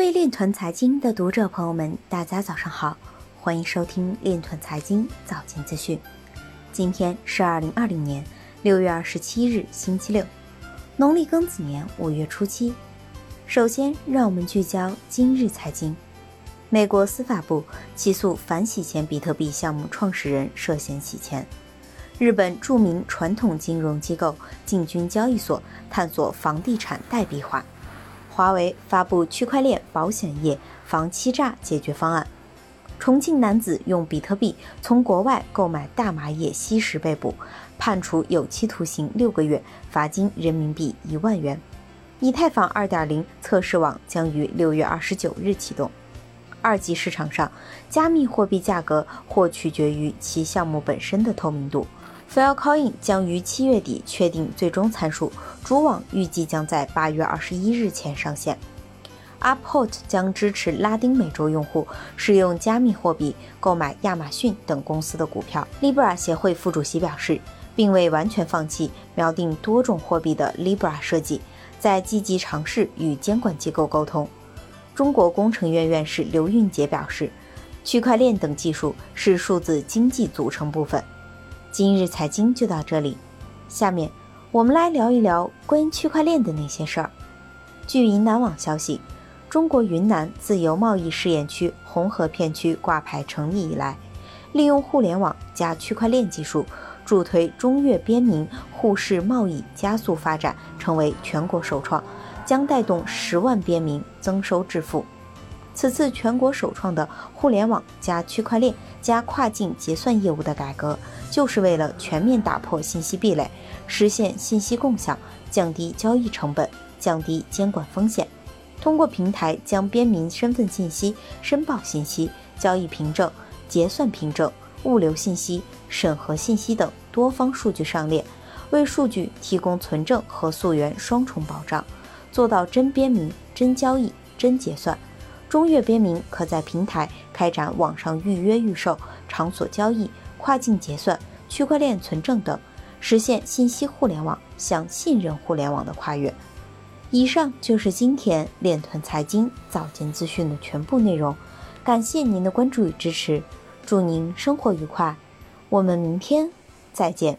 位链团财经的读者朋友们，大家早上好，欢迎收听链团财经早间资讯。今天是二零二零年六月二十七日，星期六，农历庚子年五月初七。首先，让我们聚焦今日财经。美国司法部起诉反洗钱比特币项目创始人涉嫌洗钱。日本著名传统金融机构进军交易所，探索房地产代币化。华为发布区块链保险业防欺诈解决方案。重庆男子用比特币从国外购买大麻叶吸食被捕，判处有期徒刑六个月，罚金人民币一万元。以太坊2.0测试网将于六月二十九日启动。二级市场上，加密货币价格或取决于其项目本身的透明度。Filecoin 将于七月底确定最终参数，主网预计将在八月二十一日前上线。Uphold 将支持拉丁美洲用户使用加密货币购买亚马逊等公司的股票。Libra 协会副主席表示，并未完全放弃锚定多种货币的 Libra 设计，在积极尝试与监管机构沟通。中国工程院院士刘运杰表示，区块链等技术是数字经济组成部分。今日财经就到这里，下面我们来聊一聊关于区块链的那些事儿。据云南网消息，中国云南自由贸易试验区红河片区挂牌成立以来，利用互联网加区块链技术，助推中越边民互市贸易加速发展，成为全国首创，将带动十万边民增收致富。此次全国首创的互联网加区块链加跨境结算业务的改革。就是为了全面打破信息壁垒，实现信息共享，降低交易成本，降低监管风险。通过平台将边民身份信息、申报信息、交易凭证、结算凭证、物流信息、审核信息等多方数据上链，为数据提供存证和溯源双重保障，做到真边民、真交易、真结算。中越边民可在平台开展网上预约预售、场所交易。跨境结算、区块链存证等，实现信息互联网向信任互联网的跨越。以上就是今天链团财经早间资讯的全部内容，感谢您的关注与支持，祝您生活愉快，我们明天再见。